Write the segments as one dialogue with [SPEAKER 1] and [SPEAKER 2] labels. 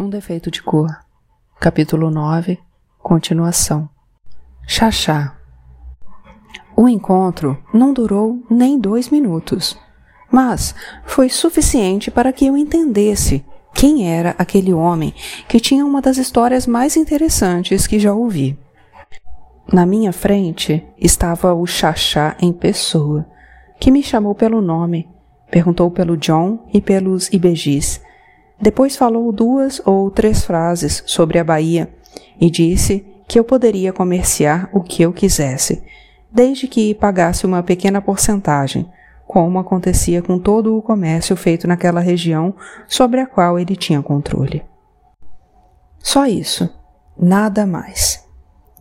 [SPEAKER 1] Um defeito de cor. Capítulo 9. Continuação. Xaxá. O encontro não durou nem dois minutos, mas foi suficiente para que eu entendesse quem era aquele homem que tinha uma das histórias mais interessantes que já ouvi. Na minha frente estava o Xaxá em pessoa, que me chamou pelo nome, perguntou pelo John e pelos Ibejis depois falou duas ou três frases sobre a Bahia e disse que eu poderia comerciar o que eu quisesse, desde que pagasse uma pequena porcentagem, como acontecia com todo o comércio feito naquela região sobre a qual ele tinha controle. Só isso, nada mais.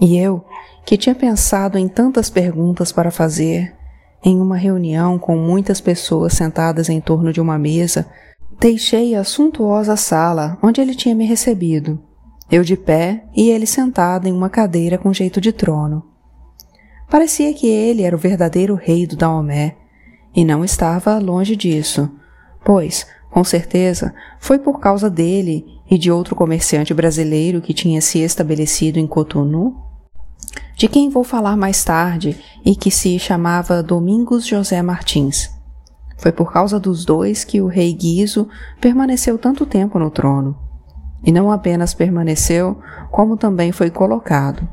[SPEAKER 1] E eu, que tinha pensado em tantas perguntas para fazer, em uma reunião com muitas pessoas sentadas em torno de uma mesa, Deixei a suntuosa sala onde ele tinha me recebido, eu de pé e ele sentado em uma cadeira com jeito de trono. Parecia que ele era o verdadeiro rei do Daomé, e não estava longe disso, pois, com certeza, foi por causa dele e de outro comerciante brasileiro que tinha se estabelecido em Cotonou, de quem vou falar mais tarde e que se chamava Domingos José Martins. Foi por causa dos dois que o rei Guizo permaneceu tanto tempo no trono. E não apenas permaneceu, como também foi colocado.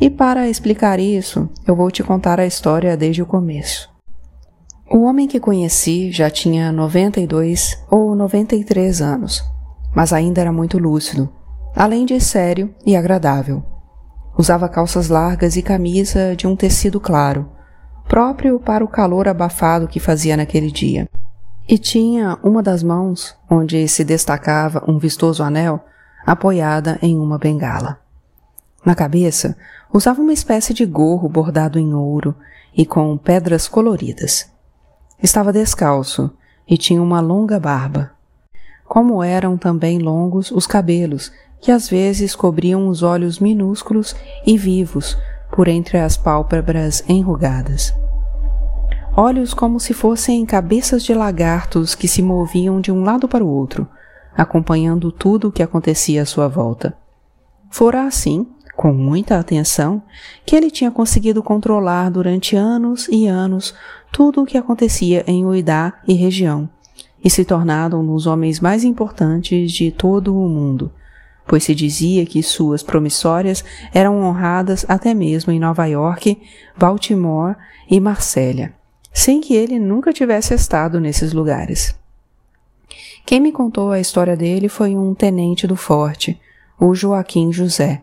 [SPEAKER 1] E para explicar isso, eu vou te contar a história desde o começo. O homem que conheci já tinha 92 ou 93 anos, mas ainda era muito lúcido, além de sério e agradável. Usava calças largas e camisa de um tecido claro, próprio para o calor abafado que fazia naquele dia. E tinha uma das mãos, onde se destacava um vistoso anel, apoiada em uma bengala. Na cabeça, usava uma espécie de gorro bordado em ouro e com pedras coloridas. Estava descalço e tinha uma longa barba. Como eram também longos os cabelos, que às vezes cobriam os olhos minúsculos e vivos por entre as pálpebras enrugadas. Olhos como se fossem cabeças de lagartos que se moviam de um lado para o outro, acompanhando tudo o que acontecia à sua volta. Fora assim, com muita atenção, que ele tinha conseguido controlar durante anos e anos tudo o que acontecia em Uidá e região, e se tornado um dos homens mais importantes de todo o mundo, pois se dizia que suas promissórias eram honradas até mesmo em Nova York, Baltimore e Marsella, sem que ele nunca tivesse estado nesses lugares. Quem me contou a história dele foi um tenente do forte, o Joaquim José,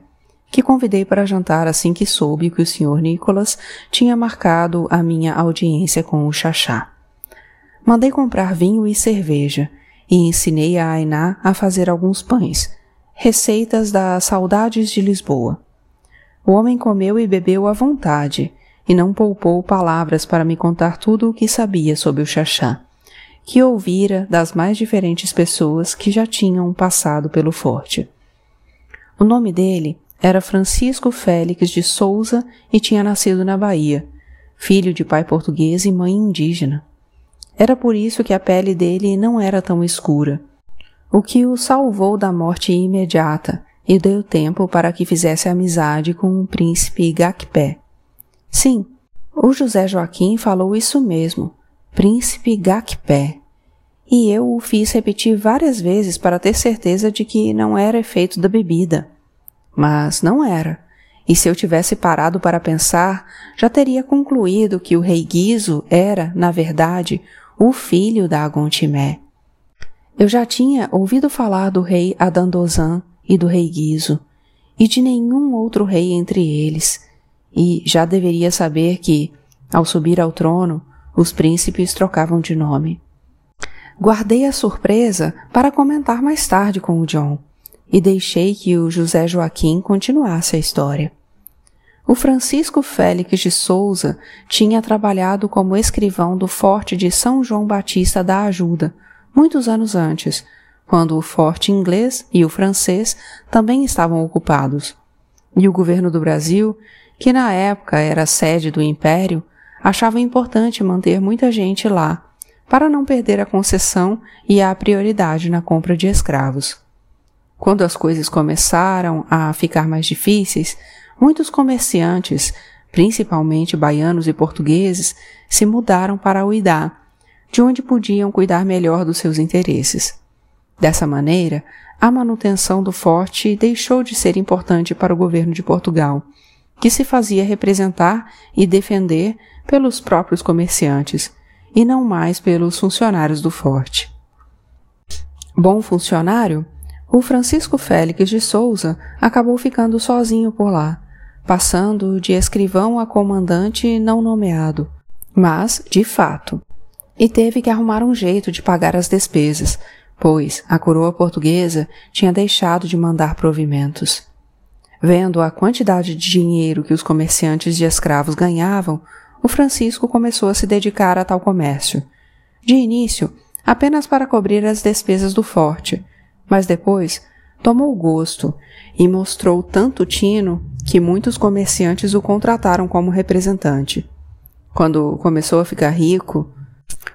[SPEAKER 1] que convidei para jantar assim que soube que o Sr. Nicholas tinha marcado a minha audiência com o Xaxá. Mandei comprar vinho e cerveja e ensinei a Ainá a fazer alguns pães, Receitas das Saudades de Lisboa. O homem comeu e bebeu à vontade, e não poupou palavras para me contar tudo o que sabia sobre o Xaxá, que ouvira das mais diferentes pessoas que já tinham passado pelo forte. O nome dele era Francisco Félix de Souza e tinha nascido na Bahia, filho de pai português e mãe indígena. Era por isso que a pele dele não era tão escura o que o salvou da morte imediata e deu tempo para que fizesse amizade com o príncipe Gakpé. Sim, o José Joaquim falou isso mesmo, príncipe Gakpé. E eu o fiz repetir várias vezes para ter certeza de que não era efeito da bebida. Mas não era. E se eu tivesse parado para pensar, já teria concluído que o rei Guizo era, na verdade, o filho da Agontimé. Eu já tinha ouvido falar do rei Adandozan e do rei Guizo, e de nenhum outro rei entre eles, e já deveria saber que, ao subir ao trono, os príncipes trocavam de nome. Guardei a surpresa para comentar mais tarde com o John, e deixei que o José Joaquim continuasse a história. O Francisco Félix de Souza tinha trabalhado como escrivão do forte de São João Batista da Ajuda, muitos anos antes, quando o forte inglês e o francês também estavam ocupados. E o governo do Brasil, que na época era sede do império, achava importante manter muita gente lá, para não perder a concessão e a prioridade na compra de escravos. Quando as coisas começaram a ficar mais difíceis, muitos comerciantes, principalmente baianos e portugueses, se mudaram para Uidá, de onde podiam cuidar melhor dos seus interesses. Dessa maneira, a manutenção do forte deixou de ser importante para o governo de Portugal, que se fazia representar e defender pelos próprios comerciantes e não mais pelos funcionários do forte. Bom funcionário, o Francisco Félix de Souza acabou ficando sozinho por lá, passando de escrivão a comandante não nomeado, mas de fato, e teve que arrumar um jeito de pagar as despesas, pois a coroa portuguesa tinha deixado de mandar provimentos. Vendo a quantidade de dinheiro que os comerciantes de escravos ganhavam, o Francisco começou a se dedicar a tal comércio. De início, apenas para cobrir as despesas do forte, mas depois tomou gosto e mostrou tanto tino que muitos comerciantes o contrataram como representante. Quando começou a ficar rico,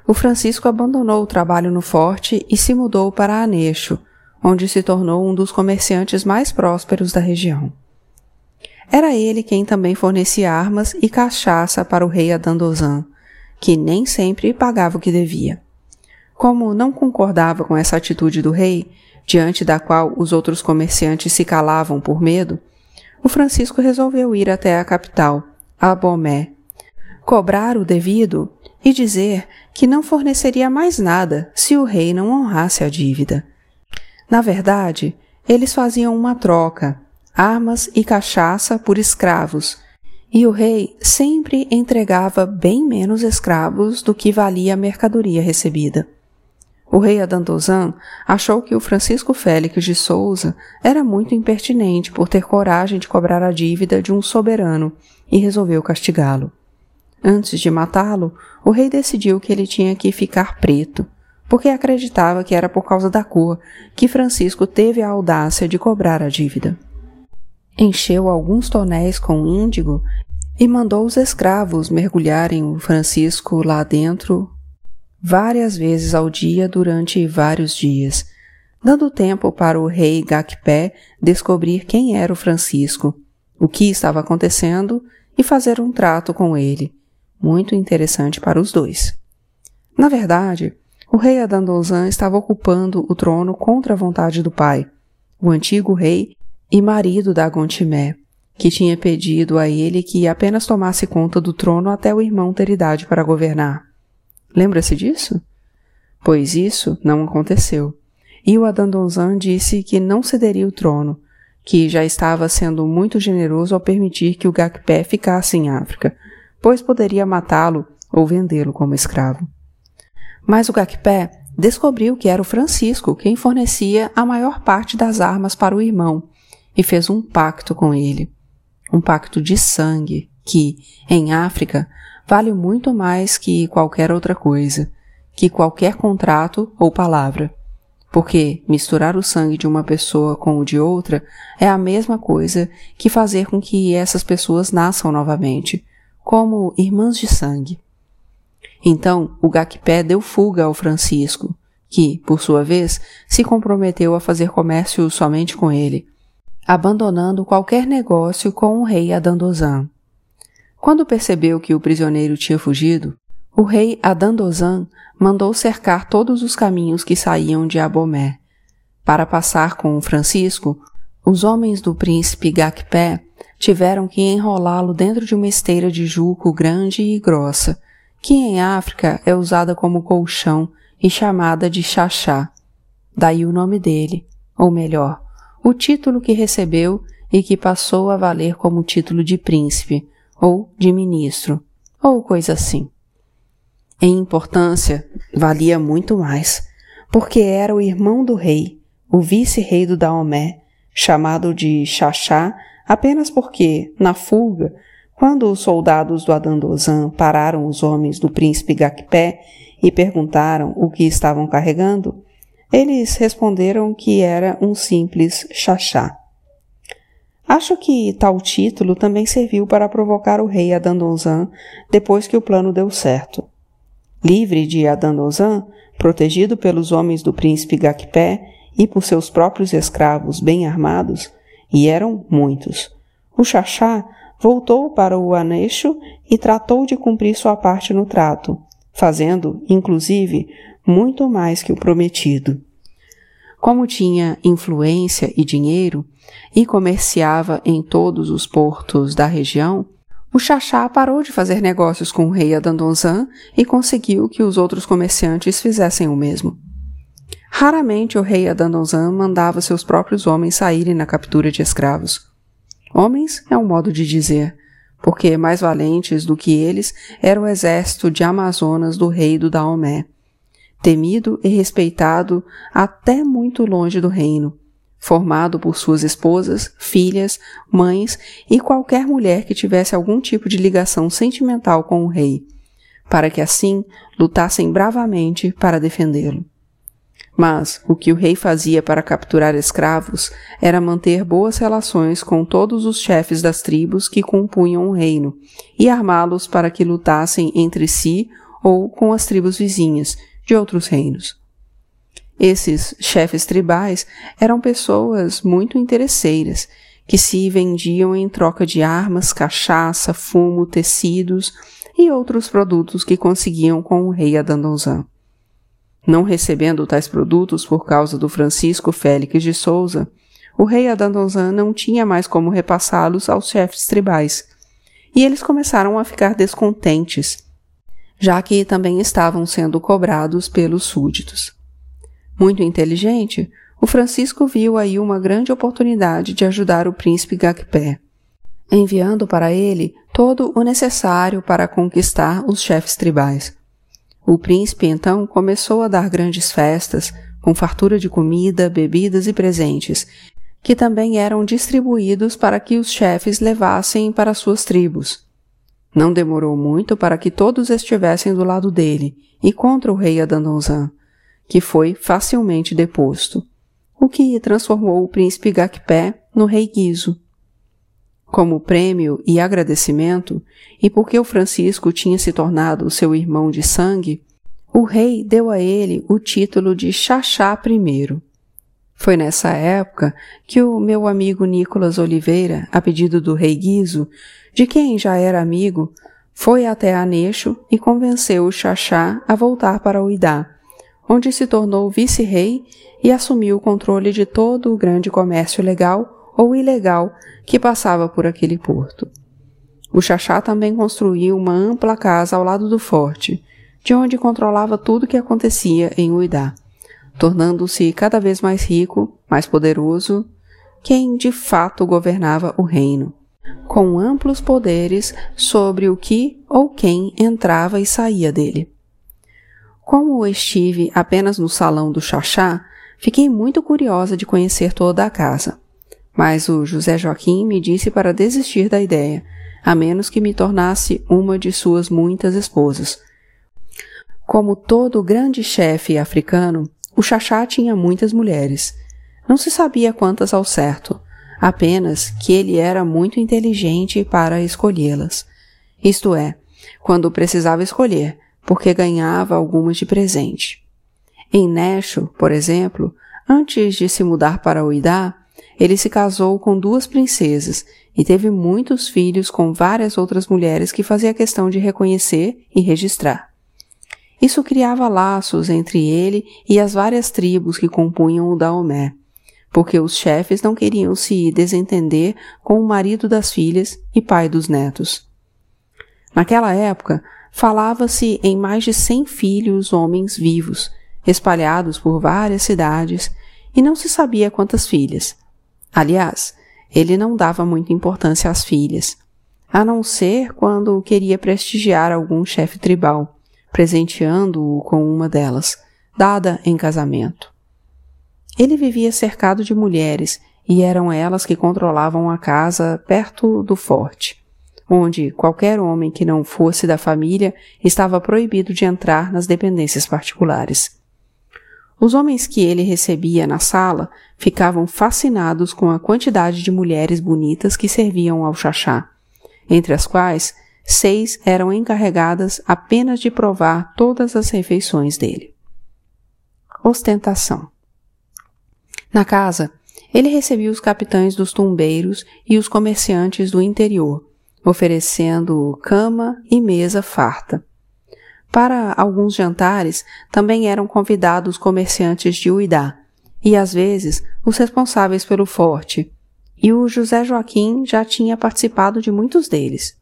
[SPEAKER 1] o Francisco abandonou o trabalho no forte e se mudou para Aneixo, onde se tornou um dos comerciantes mais prósperos da região. Era ele quem também fornecia armas e cachaça para o rei Adandozan, que nem sempre pagava o que devia. Como não concordava com essa atitude do rei, diante da qual os outros comerciantes se calavam por medo, o Francisco resolveu ir até a capital, a Bomé, cobrar o devido e dizer que não forneceria mais nada se o rei não honrasse a dívida. Na verdade, eles faziam uma troca, armas e cachaça por escravos, e o rei sempre entregava bem menos escravos do que valia a mercadoria recebida. O rei Adandozan achou que o Francisco Félix de Souza era muito impertinente por ter coragem de cobrar a dívida de um soberano e resolveu castigá-lo. Antes de matá-lo, o rei decidiu que ele tinha que ficar preto, porque acreditava que era por causa da cor que Francisco teve a audácia de cobrar a dívida. Encheu alguns tonéis com índigo e mandou os escravos mergulharem o Francisco lá dentro várias vezes ao dia durante vários dias, dando tempo para o rei Gakpé descobrir quem era o Francisco, o que estava acontecendo e fazer um trato com ele, muito interessante para os dois. Na verdade, o rei Adandozan estava ocupando o trono contra a vontade do pai, o antigo rei e marido da Gontimé, que tinha pedido a ele que apenas tomasse conta do trono até o irmão ter idade para governar. Lembra-se disso? Pois isso não aconteceu. E o Adandonzan disse que não cederia o trono, que já estava sendo muito generoso ao permitir que o Gakpé ficasse em África, pois poderia matá-lo ou vendê-lo como escravo. Mas o Gakpé descobriu que era o Francisco quem fornecia a maior parte das armas para o irmão e fez um pacto com ele. Um pacto de sangue que, em África, vale muito mais que qualquer outra coisa, que qualquer contrato ou palavra. Porque misturar o sangue de uma pessoa com o de outra é a mesma coisa que fazer com que essas pessoas nasçam novamente, como irmãs de sangue. Então, o Gakpé deu fuga ao Francisco, que, por sua vez, se comprometeu a fazer comércio somente com ele, abandonando qualquer negócio com o rei Adandozan. Quando percebeu que o prisioneiro tinha fugido, o rei Adandozan mandou cercar todos os caminhos que saíam de Abomé. Para passar com Francisco, os homens do príncipe Gakpé tiveram que enrolá-lo dentro de uma esteira de juco grande e grossa, que em África é usada como colchão e chamada de chachá. Daí o nome dele, ou melhor, o título que recebeu e que passou a valer como título de príncipe, ou de ministro, ou coisa assim. Em importância, valia muito mais, porque era o irmão do rei, o vice-rei do Daomé, chamado de Xaxá apenas porque, na fuga, quando os soldados do Adandozan pararam os homens do príncipe Gakpé e perguntaram o que estavam carregando, eles responderam que era um simples Xaxá. Acho que tal título também serviu para provocar o rei Adandonzan depois que o plano deu certo. Livre de Adandonzan, protegido pelos homens do príncipe Gakpé e por seus próprios escravos bem armados, e eram muitos. O Xaxá voltou para o Aneixo e tratou de cumprir sua parte no trato, fazendo, inclusive, muito mais que o prometido. Como tinha influência e dinheiro e comerciava em todos os portos da região, o Xaxá parou de fazer negócios com o rei Adandonzan e conseguiu que os outros comerciantes fizessem o mesmo. Raramente o rei Adandonzan mandava seus próprios homens saírem na captura de escravos. Homens é um modo de dizer, porque mais valentes do que eles era o exército de Amazonas do rei do Daomé, temido e respeitado até muito longe do reino, formado por suas esposas, filhas, mães e qualquer mulher que tivesse algum tipo de ligação sentimental com o rei, para que assim lutassem bravamente para defendê-lo. Mas o que o rei fazia para capturar escravos era manter boas relações com todos os chefes das tribos que compunham o reino e armá-los para que lutassem entre si ou com as tribos vizinhas de outros reinos. Esses chefes tribais eram pessoas muito interesseiras que se vendiam em troca de armas, cachaça, fumo, tecidos e outros produtos que conseguiam com o rei Adandonzan. Não recebendo tais produtos por causa do Francisco Félix de Souza, o rei Adandonzan não tinha mais como repassá-los aos chefes tribais, e eles começaram a ficar descontentes, já que também estavam sendo cobrados pelos súditos. Muito inteligente, o Francisco viu aí uma grande oportunidade de ajudar o príncipe Gakpé, enviando para ele todo o necessário para conquistar os chefes tribais. O príncipe então começou a dar grandes festas, com fartura de comida, bebidas e presentes, que também eram distribuídos para que os chefes levassem para suas tribos. Não demorou muito para que todos estivessem do lado dele e contra o rei Adandonzan, que foi facilmente deposto, o que transformou o príncipe Gakpé no rei Guizo. Como prêmio e agradecimento, e porque o Francisco tinha se tornado seu irmão de sangue, o rei deu a ele o título de Xaxá I. Foi nessa época que o meu amigo Nicolas Oliveira, a pedido do rei Guizo, de quem já era amigo, foi até Aneixo e convenceu o Xaxá a voltar para o Idá, onde se tornou vice-rei e assumiu o controle de todo o grande comércio legal ou ilegal que passava por aquele porto. O Xaxá também construiu uma ampla casa ao lado do forte, de onde controlava tudo o que acontecia em Uidá, tornando-se cada vez mais rico, mais poderoso, quem de fato governava o reino, com amplos poderes sobre o que ou quem entrava e saía dele. Como estive apenas no salão do Xaxá, fiquei muito curiosa de conhecer toda a casa. Mas o José Joaquim me disse para desistir da ideia, a menos que me tornasse uma de suas muitas esposas. Como todo grande chefe africano, o Xaxá tinha muitas mulheres. Não se sabia quantas ao certo, apenas que ele era muito inteligente para escolhê-las. Isto é, quando precisava escolher, porque ganhava algumas de presente. Em Nesho, por exemplo, antes de se mudar para Uidá, ele se casou com duas princesas e teve muitos filhos com várias outras mulheres que fazia questão de reconhecer e registrar. Isso criava laços entre ele e as várias tribos que compunham o Daomé, porque os chefes não queriam se desentender com o marido das filhas e pai dos netos. Naquela época, falava-se em mais de cem filhos homens vivos, espalhados por várias cidades, e não se sabia quantas filhas, Aliás, ele não dava muita importância às filhas, a não ser quando queria prestigiar algum chefe tribal, presenteando-o com uma delas, dada em casamento. Ele vivia cercado de mulheres e eram elas que controlavam a casa perto do forte, onde qualquer homem que não fosse da família estava proibido de entrar nas dependências particulares. Os homens que ele recebia na sala ficavam fascinados com a quantidade de mulheres bonitas que serviam ao chachá, entre as quais seis eram encarregadas apenas de provar todas as refeições dele. Ostentação. Na casa, ele recebia os capitães dos tumbeiros e os comerciantes do interior, oferecendo cama e mesa farta. Para alguns jantares também eram convidados comerciantes de Uidá e às vezes os responsáveis pelo forte, e o José Joaquim já tinha participado de muitos deles.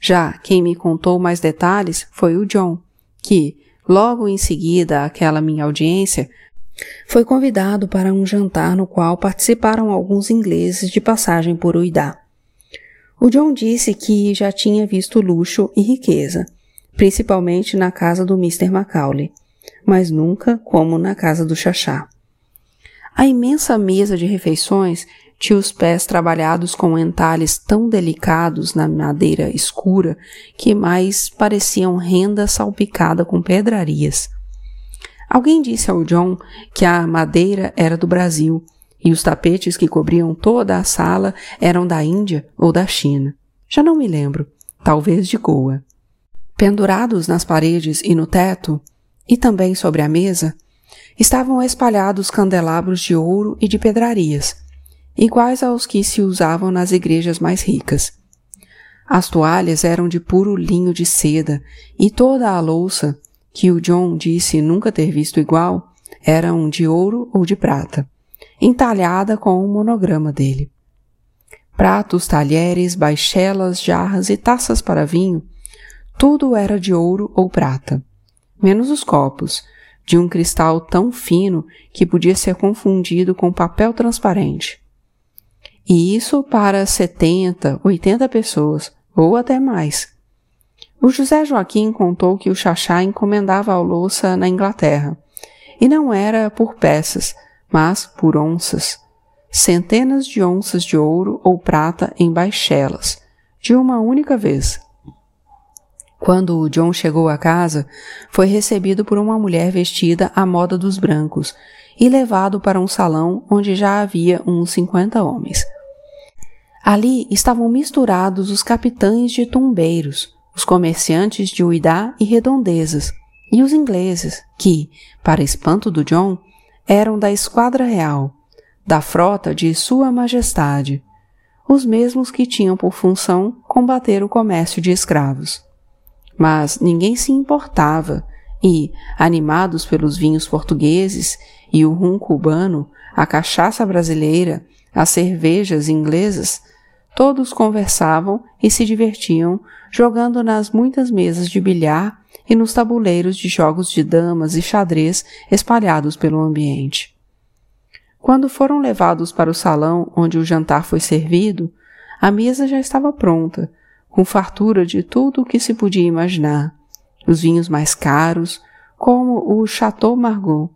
[SPEAKER 1] Já quem me contou mais detalhes foi o John, que, logo em seguida àquela minha audiência, foi convidado para um jantar no qual participaram alguns ingleses de passagem por Uidá. O John disse que já tinha visto luxo e riqueza, principalmente na casa do Mr. Macaulay, mas nunca como na casa do Xaxá. A imensa mesa de refeições tinha os pés trabalhados com entalhes tão delicados na madeira escura que mais pareciam renda salpicada com pedrarias. Alguém disse ao John que a madeira era do Brasil e os tapetes que cobriam toda a sala eram da Índia ou da China. Já não me lembro, talvez de Goa. Pendurados nas paredes e no teto, e também sobre a mesa, estavam espalhados candelabros de ouro e de pedrarias, iguais aos que se usavam nas igrejas mais ricas. As toalhas eram de puro linho de seda e toda a louça, que o John disse nunca ter visto igual, eram de ouro ou de prata, entalhada com o monograma dele. Pratos, talheres, baixelas, jarras e taças para vinho, tudo era de ouro ou prata, menos os copos, de um cristal tão fino que podia ser confundido com papel transparente. E isso para 70, 80 pessoas, ou até mais. O José Joaquim contou que o Xaxá encomendava a louça na Inglaterra, e não era por peças, mas por onças. Centenas de onças de ouro ou prata em baixelas, de uma única vez. Quando o John chegou à casa, foi recebido por uma mulher vestida à moda dos brancos e levado para um salão onde já havia uns cinquenta homens. Ali estavam misturados os capitães de tumbeiros, os comerciantes de Uidá e redondezas, e os ingleses, que, para espanto do John, eram da esquadra real, da frota de Sua Majestade, os mesmos que tinham por função combater o comércio de escravos. Mas ninguém se importava, e, animados pelos vinhos portugueses e o rum cubano, a cachaça brasileira, as cervejas inglesas, Todos conversavam e se divertiam jogando nas muitas mesas de bilhar e nos tabuleiros de jogos de damas e xadrez espalhados pelo ambiente. Quando foram levados para o salão onde o jantar foi servido, a mesa já estava pronta, com fartura de tudo o que se podia imaginar. Os vinhos mais caros, como o Chateau Margaux,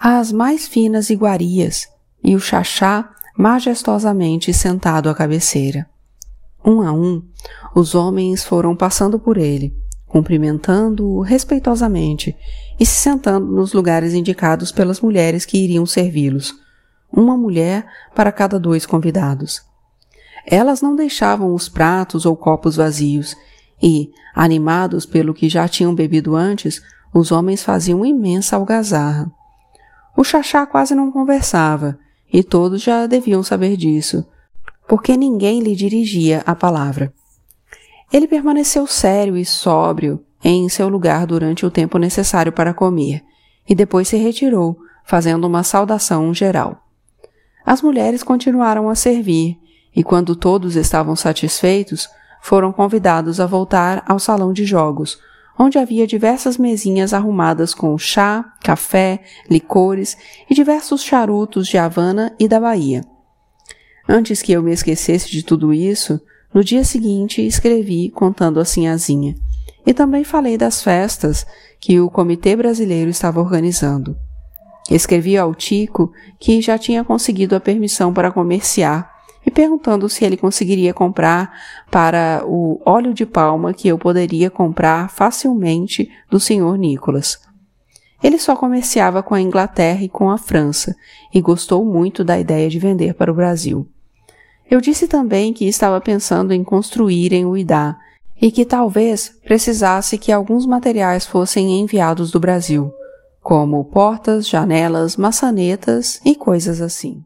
[SPEAKER 1] as mais finas iguarias e o chachá majestosamente sentado à cabeceira. Um a um, os homens foram passando por ele, cumprimentando-o respeitosamente e se sentando nos lugares indicados pelas mulheres que iriam servi-los, uma mulher para cada dois convidados. Elas não deixavam os pratos ou copos vazios e, animados pelo que já tinham bebido antes, os homens faziam imensa algazarra. O chachá quase não conversava e todos já deviam saber disso, porque ninguém lhe dirigia a palavra. Ele permaneceu sério e sóbrio em seu lugar durante o tempo necessário para comer, e depois se retirou, fazendo uma saudação geral. As mulheres continuaram a servir, e quando todos estavam satisfeitos, foram convidados a voltar ao salão de jogos, onde havia diversas mesinhas arrumadas com chá, café, licores e diversos charutos de Havana e da Bahia. Antes que eu me esquecesse de tudo isso, no dia seguinte escrevi contando a sinhazinha. E também falei das festas que o Comitê Brasileiro estava organizando. Escrevi ao Tico que já tinha conseguido a permissão para comerciar perguntando se ele conseguiria comprar para o óleo de palma que eu poderia comprar facilmente do Sr. Nicholas. Ele só comerciava com a Inglaterra e com a França e gostou muito da ideia de vender para o Brasil. Eu disse também que estava pensando em construir em Uidá e que talvez precisasse que alguns materiais fossem enviados do Brasil. como portas, janelas, maçanetas e coisas assim.